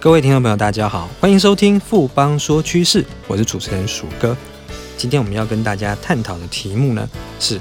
各位听众朋友，大家好，欢迎收听富邦说趋势，我是主持人鼠哥。今天我们要跟大家探讨的题目呢，是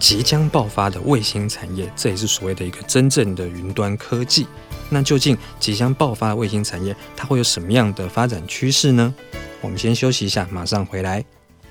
即将爆发的卫星产业，这也是所谓的一个真正的云端科技。那究竟即将爆发的卫星产业，它会有什么样的发展趋势呢？我们先休息一下，马上回来。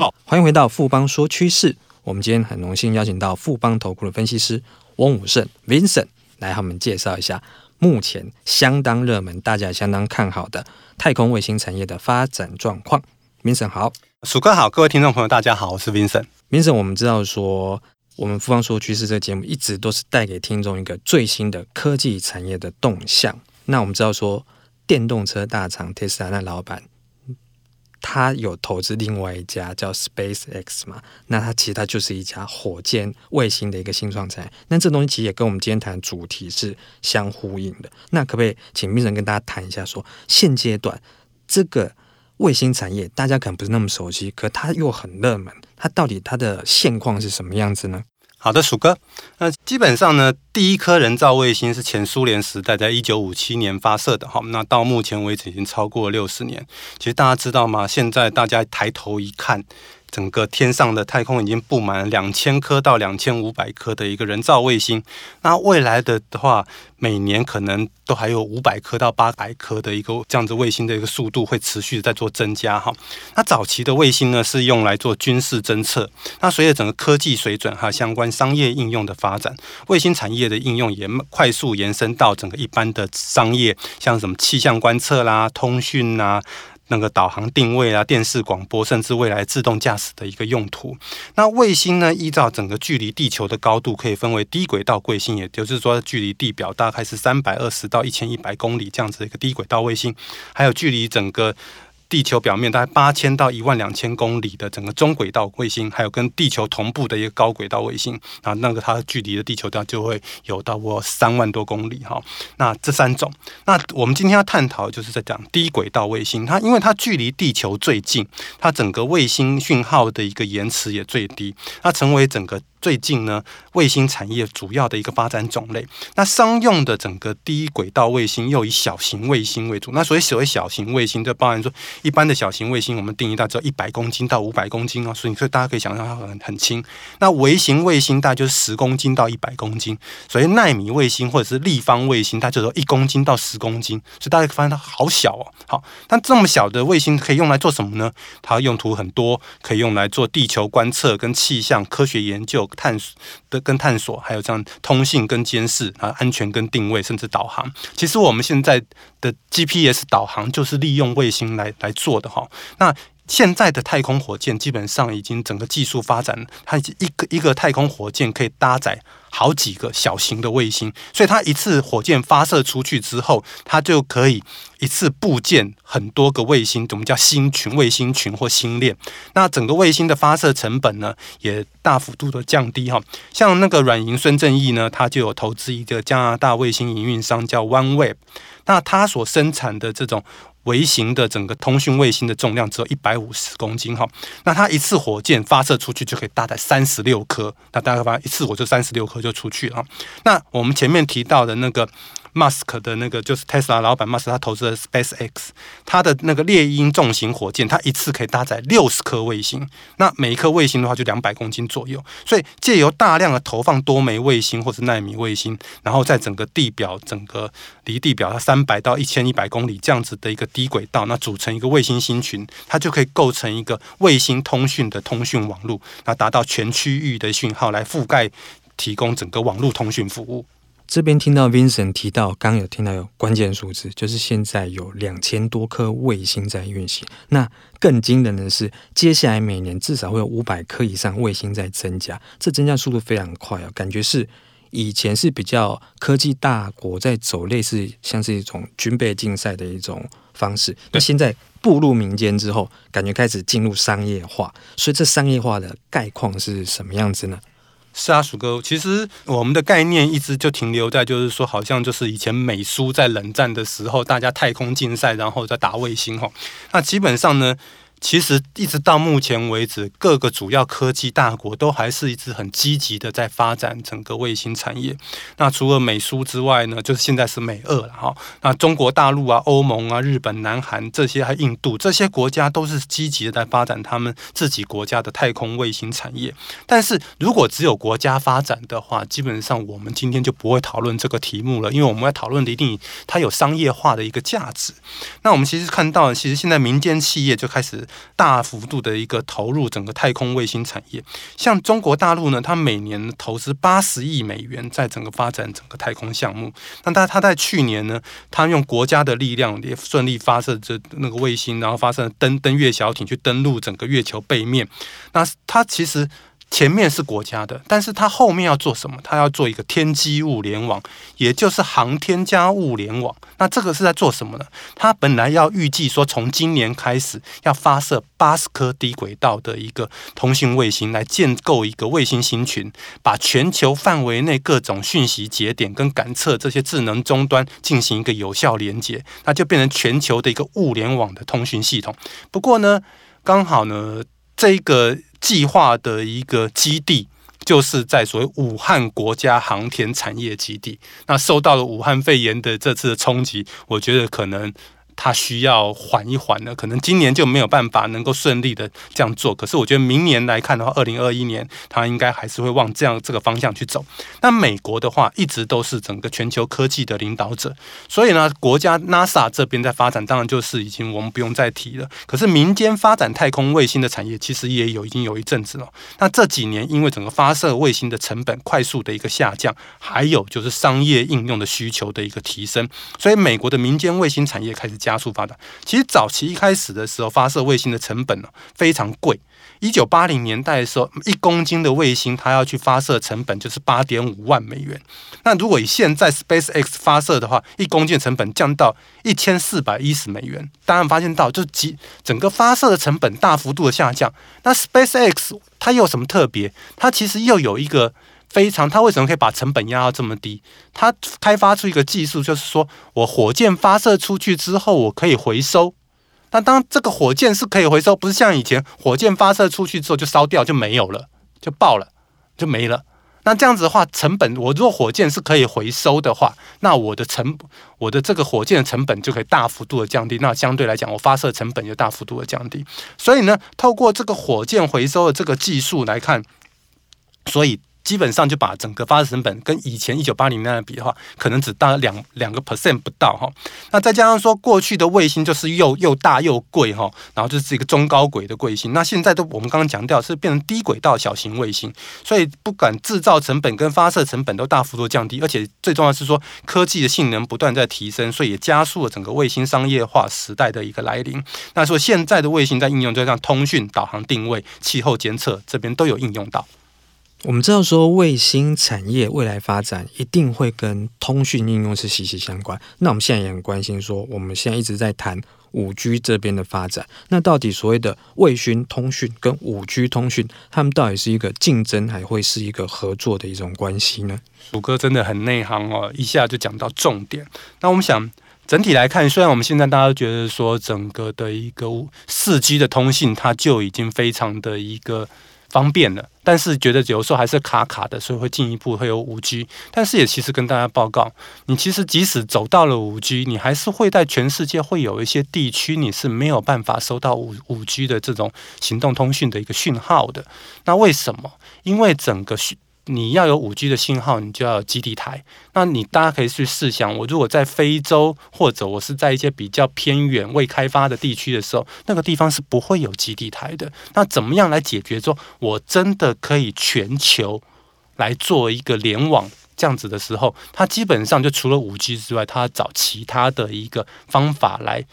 号。欢迎回到富邦说趋势，我们今天很荣幸邀请到富邦投顾的分析师翁武胜 Vincent 来和我们介绍一下目前相当热门、大家也相当看好的太空卫星产业的发展状况。Vincent 好，鼠哥好，各位听众朋友大家好，我是 Vincent。Vincent，我们知道说，我们富邦说趋势这个节目一直都是带给听众一个最新的科技产业的动向。那我们知道说，电动车大厂 Tesla 那老板。他有投资另外一家叫 SpaceX 嘛？那它其实它就是一家火箭卫星的一个新创产业。那这东西其实也跟我们今天谈的主题是相呼应的。那可不可以请 Vincent 跟大家谈一下，说现阶段这个卫星产业大家可能不是那么熟悉，可它又很热门，它到底它的现况是什么样子呢？好的，鼠哥。那基本上呢，第一颗人造卫星是前苏联时代，在一九五七年发射的好。那到目前为止已经超过六十年。其实大家知道吗？现在大家抬头一看。整个天上的太空已经布满了两千颗到两千五百颗的一个人造卫星，那未来的的话，每年可能都还有五百颗到八百颗的一个这样子卫星的一个速度会持续在做增加哈。那早期的卫星呢是用来做军事侦测，那随着整个科技水准还有相关商业应用的发展，卫星产业的应用也快速延伸到整个一般的商业，像什么气象观测啦、通讯啦。那个导航定位啊，电视广播，甚至未来自动驾驶的一个用途。那卫星呢，依照整个距离地球的高度，可以分为低轨道卫星，也就是说距离地表大概是三百二十到一千一百公里这样子的一个低轨道卫星，还有距离整个。地球表面大概八千到一万两千公里的整个中轨道卫星，还有跟地球同步的一个高轨道卫星啊，那个它距离的地球它就会有到过三万多公里哈。那这三种，那我们今天要探讨就是在讲低轨道卫星，它因为它距离地球最近，它整个卫星讯号的一个延迟也最低，它成为整个。最近呢，卫星产业主要的一个发展种类，那商用的整个低轨道卫星又以小型卫星为主。那所以所谓小型卫星，就包含说一般的小型卫星，我们定义大概只有一百公斤到五百公斤哦，所以所以大家可以想象它很很轻。那微型卫星大概就是十公斤到一百公斤，所以纳米卫星或者是立方卫星，它就说一公斤到十公斤，所以大家发现它好小哦。好，那这么小的卫星可以用来做什么呢？它用途很多，可以用来做地球观测跟气象科学研究。探索的跟探索，还有这样通信跟监视啊，安全跟定位，甚至导航。其实我们现在的 GPS 导航就是利用卫星来来做的哈。那现在的太空火箭基本上已经整个技术发展，它一个一个太空火箭可以搭载好几个小型的卫星，所以它一次火箭发射出去之后，它就可以一次布建很多个卫星，我们叫星群、卫星群或星链。那整个卫星的发射成本呢，也大幅度的降低哈。像那个软银孙正义呢，他就有投资一个加拿大卫星营运商叫 OneWeb，那他所生产的这种。微型的整个通讯卫星的重量只有一百五十公斤哈，那它一次火箭发射出去就可以搭载三十六颗，那大家发一次我就三十六颗就出去了。那我们前面提到的那个。马斯克的那个就是 Tesla 老板马斯克，他投资的 SpaceX，他的那个猎鹰重型火箭，它一次可以搭载六十颗卫星，那每一颗卫星的话就两百公斤左右，所以借由大量的投放多枚卫星或是纳米卫星，然后在整个地表整个离地表它三百到一千一百公里这样子的一个低轨道，那组成一个卫星星群，它就可以构成一个卫星通讯的通讯网络，那达到全区域的讯号来覆盖提供整个网络通讯服务。这边听到 Vincent 提到，刚有听到有关键数字，就是现在有两千多颗卫星在运行。那更惊人的是，接下来每年至少会有五百颗以上卫星在增加，这增加速度非常快啊，感觉是以前是比较科技大国在走类似像是一种军备竞赛的一种方式，那现在步入民间之后，感觉开始进入商业化，所以这商业化的概况是什么样子呢？是啊，鼠哥，其实我们的概念一直就停留在，就是说，好像就是以前美苏在冷战的时候，大家太空竞赛，然后再打卫星哈。那基本上呢，其实一直到目前为止，各个主要科技大国都还是一直很积极的在发展整个卫星产业。那除了美苏之外呢，就是现在是美俄了哈。那中国大陆啊、欧盟啊、日本、南韩这些，还印度这些国家都是积极的在发展他们自己国家的太空卫星产业。但是如果只有国家发展的话，基本上我们今天就不会讨论这个题目了，因为我们要讨论的一定它有商业化的一个价值。那我们其实看到，其实现在民间企业就开始。大幅度的一个投入整个太空卫星产业，像中国大陆呢，它每年投资八十亿美元在整个发展整个太空项目。那它它在去年呢，它用国家的力量也顺利发射这那个卫星，然后发射登登月小艇去登陆整个月球背面。那它其实。前面是国家的，但是它后面要做什么？它要做一个天基物联网，也就是航天加物联网。那这个是在做什么呢？它本来要预计说，从今年开始要发射八十颗低轨道的一个通讯卫星，来建构一个卫星星群，把全球范围内各种讯息节点跟感测这些智能终端进行一个有效连接，那就变成全球的一个物联网的通讯系统。不过呢，刚好呢，这个。计划的一个基地，就是在所谓武汉国家航天产业基地。那受到了武汉肺炎的这次的冲击，我觉得可能。它需要缓一缓呢，可能今年就没有办法能够顺利的这样做。可是我觉得明年来看的话，二零二一年它应该还是会往这样这个方向去走。那美国的话，一直都是整个全球科技的领导者，所以呢，国家 NASA 这边在发展，当然就是已经我们不用再提了。可是民间发展太空卫星的产业，其实也有已经有一阵子了。那这几年因为整个发射卫星的成本快速的一个下降，还有就是商业应用的需求的一个提升，所以美国的民间卫星产业开始加加速发展。其实早期一开始的时候，发射卫星的成本呢非常贵。一九八零年代的时候，一公斤的卫星它要去发射成本就是八点五万美元。那如果以现在 SpaceX 发射的话，一公斤的成本降到一千四百一十美元。当然发现到，就几整个发射的成本大幅度的下降。那 SpaceX 它又有什么特别？它其实又有一个。非常，它为什么可以把成本压到这么低？它开发出一个技术，就是说我火箭发射出去之后，我可以回收。那当这个火箭是可以回收，不是像以前火箭发射出去之后就烧掉就没有了，就爆了，就没了。那这样子的话，成本我如果火箭是可以回收的话，那我的成我的这个火箭的成本就可以大幅度的降低。那相对来讲，我发射成本就大幅度的降低。所以呢，透过这个火箭回收的这个技术来看，所以。基本上就把整个发射成本跟以前一九八零年代比的话，可能只大两两个 percent 不到哈。那再加上说过去的卫星就是又又大又贵哈，然后就是一个中高轨的卫星。那现在都我们刚刚强调是变成低轨道小型卫星，所以不管制造成本跟发射成本都大幅度降低，而且最重要是说科技的性能不断在提升，所以也加速了整个卫星商业化时代的一个来临。那说现在的卫星在应用就像通讯、导航、定位、气候监测这边都有应用到。我们知道说，卫星产业未来发展一定会跟通讯应用是息息相关。那我们现在也很关心说，我们现在一直在谈五 G 这边的发展。那到底所谓的卫星通讯跟五 G 通讯，他们到底是一个竞争，还会是一个合作的一种关系呢？鼠哥真的很内行哦，一下就讲到重点。那我们想整体来看，虽然我们现在大家都觉得说，整个的一个四 G 的通信，它就已经非常的一个。方便了，但是觉得有时候还是卡卡的，所以会进一步会有五 G。但是也其实跟大家报告，你其实即使走到了五 G，你还是会在全世界会有一些地区你是没有办法收到五五 G 的这种行动通讯的一个讯号的。那为什么？因为整个。你要有五 G 的信号，你就要有基地台。那你大家可以去试想，我如果在非洲，或者我是在一些比较偏远未开发的地区的时候，那个地方是不会有基地台的。那怎么样来解决？说我真的可以全球来做一个联网这样子的时候，它基本上就除了五 G 之外，它要找其他的一个方法来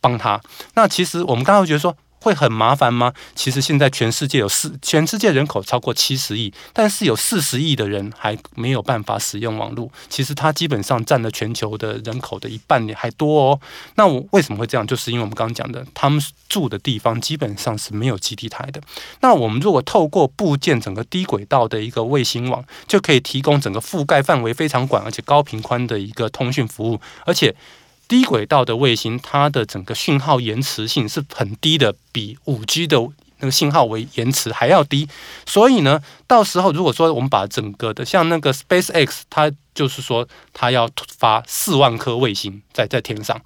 帮他。那其实我们刚刚觉得说。会很麻烦吗？其实现在全世界有四，全世界人口超过七十亿，但是有四十亿的人还没有办法使用网络。其实它基本上占了全球的人口的一半还多哦。那我为什么会这样？就是因为我们刚刚讲的，他们住的地方基本上是没有基地台的。那我们如果透过布建整个低轨道的一个卫星网，就可以提供整个覆盖范围非常广而且高频宽的一个通讯服务，而且。低轨道的卫星，它的整个讯号延迟性是很低的，比五 G 的那个信号为延迟还要低。所以呢，到时候如果说我们把整个的像那个 SpaceX，它就是说它要发四万颗卫星在在天上。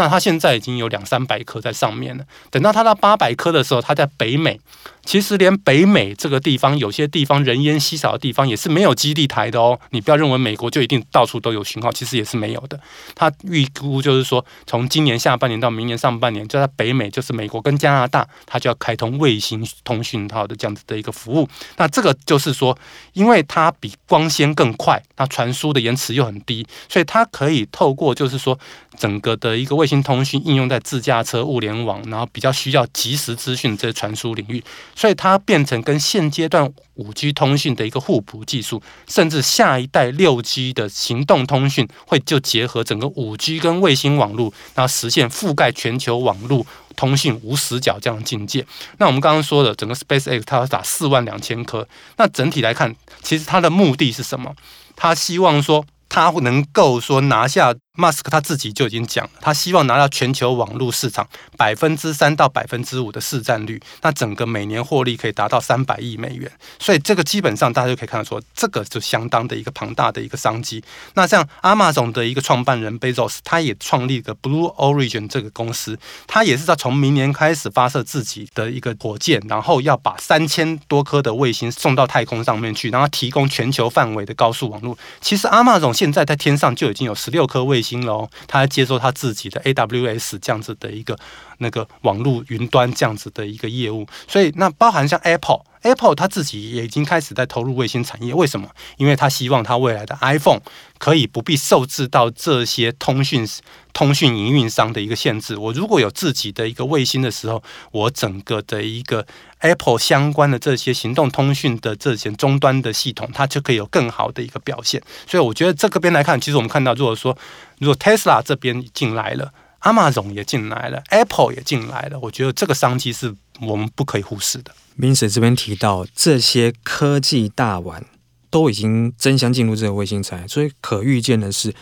那它现在已经有两三百颗在上面了。等到它到八百颗的时候，它在北美。其实连北美这个地方，有些地方人烟稀少的地方，也是没有基地台的哦。你不要认为美国就一定到处都有讯号，其实也是没有的。它预估就是说，从今年下半年到明年上半年，就在北美，就是美国跟加拿大，它就要开通卫星通讯号的这样子的一个服务。那这个就是说，因为它比光纤更快，它传输的延迟又很低，所以它可以透过就是说，整个的一个卫星通讯应用在自驾车、物联网，然后比较需要即时资讯这些传输领域。所以它变成跟现阶段五 G 通讯的一个互补技术，甚至下一代六 G 的行动通讯会就结合整个五 G 跟卫星网络，然后实现覆盖全球网络通讯无死角这样的境界。那我们刚刚说的整个 SpaceX 它要打四万两千颗，那整体来看，其实它的目的是什么？它希望说它能够说拿下。马斯克他自己就已经讲了，他希望拿到全球网络市场百分之三到百分之五的市占率，那整个每年获利可以达到三百亿美元。所以这个基本上大家就可以看得出，这个就相当的一个庞大的一个商机。那像 Amazon 的一个创办人 Bezos，他也创立个 Blue Origin 这个公司，他也是在从明年开始发射自己的一个火箭，然后要把三千多颗的卫星送到太空上面去，然后提供全球范围的高速网络。其实 Amazon 现在在天上就已经有十六颗卫星。新了哦，他接受他自己的 AWS 这样子的一个那个网络云端这样子的一个业务，所以那包含像 Apple，Apple 它自己也已经开始在投入卫星产业。为什么？因为他希望它未来的 iPhone 可以不必受制到这些通讯通讯营运商的一个限制。我如果有自己的一个卫星的时候，我整个的一个 Apple 相关的这些行动通讯的这些终端的系统，它就可以有更好的一个表现。所以我觉得这个边来看，其实我们看到，如果说如果 Tesla 这边进来了，Amazon 也进来了，Apple 也进来了，我觉得这个商机是我们不可以忽视的。明水这边提到，这些科技大腕都已经争相进入这个卫星产业，所以可预见的是，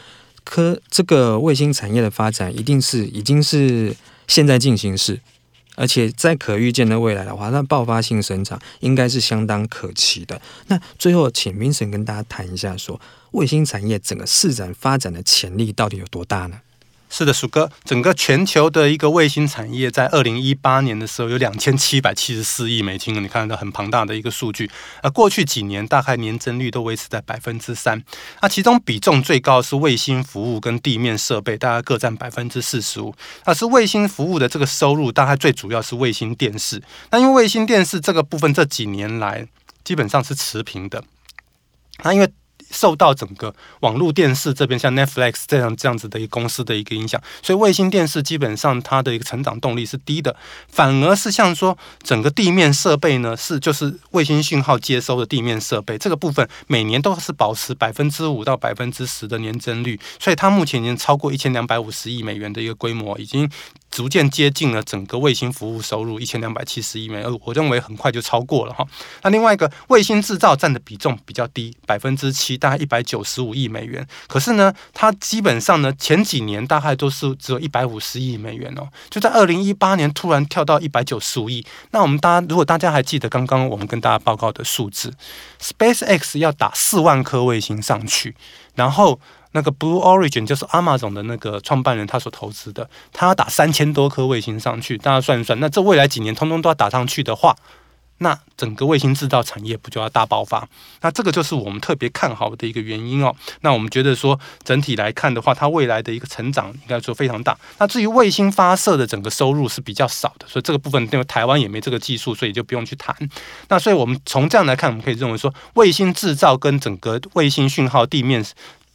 科这个卫星产业的发展一定是已经是现在进行式，而且在可预见的未来的话，那爆发性生长应该是相当可期的。那最后，请明水跟大家谈一下说。卫星产业整个市场发展的潜力到底有多大呢？是的，鼠哥，整个全球的一个卫星产业在二零一八年的时候有两千七百七十四亿美金，你看到很庞大的一个数据。而过去几年大概年增率都维持在百分之三。那其中比重最高是卫星服务跟地面设备，大概各占百分之四十五。那是卫星服务的这个收入，大概最主要是卫星电视。那因为卫星电视这个部分这几年来基本上是持平的。那因为受到整个网络电视这边像 Netflix 这样这样子的一个公司的一个影响，所以卫星电视基本上它的一个成长动力是低的，反而是像说整个地面设备呢，是就是卫星讯号接收的地面设备这个部分每年都是保持百分之五到百分之十的年增率，所以它目前已经超过一千两百五十亿美元的一个规模，已经。逐渐接近了整个卫星服务收入一千两百七十亿美元，我认为很快就超过了哈。那另外一个卫星制造占的比重比较低，百分之七，大概一百九十五亿美元。可是呢，它基本上呢前几年大概都是只有一百五十亿美元哦，就在二零一八年突然跳到一百九十五亿。那我们大家如果大家还记得刚刚我们跟大家报告的数字，SpaceX 要打四万颗卫星上去，然后。那个 Blue Origin 就是 Amazon 的那个创办人，他所投资的，他要打三千多颗卫星上去，大家算一算，那这未来几年通通都要打上去的话，那整个卫星制造产业不就要大爆发？那这个就是我们特别看好的一个原因哦。那我们觉得说，整体来看的话，它未来的一个成长应该说非常大。那至于卫星发射的整个收入是比较少的，所以这个部分因为台湾也没这个技术，所以就不用去谈。那所以我们从这样来看，我们可以认为说，卫星制造跟整个卫星讯号地面。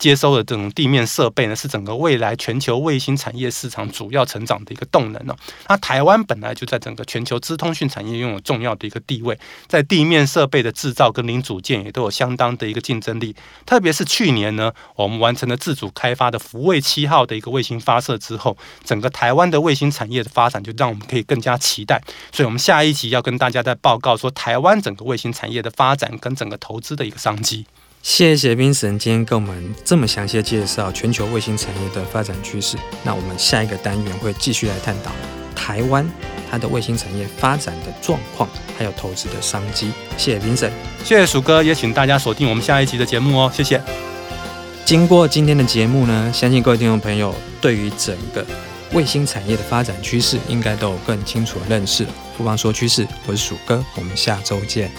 接收的这种地面设备呢，是整个未来全球卫星产业市场主要成长的一个动能哦。那台湾本来就在整个全球资通讯产业拥有重要的一个地位，在地面设备的制造跟零组件也都有相当的一个竞争力。特别是去年呢，我们完成了自主开发的福卫七号的一个卫星发射之后，整个台湾的卫星产业的发展就让我们可以更加期待。所以，我们下一集要跟大家再报告说，台湾整个卫星产业的发展跟整个投资的一个商机。谢谢 Vincent 今天跟我们这么详细的介绍全球卫星产业的发展趋势。那我们下一个单元会继续来探讨台湾它的卫星产业发展的状况，还有投资的商机。谢谢 Vincent，谢谢鼠哥，也请大家锁定我们下一集的节目哦。谢谢。经过今天的节目呢，相信各位听众朋友对于整个卫星产业的发展趋势，应该都有更清楚的认识。不妨说趋势，我是鼠哥，我们下周见。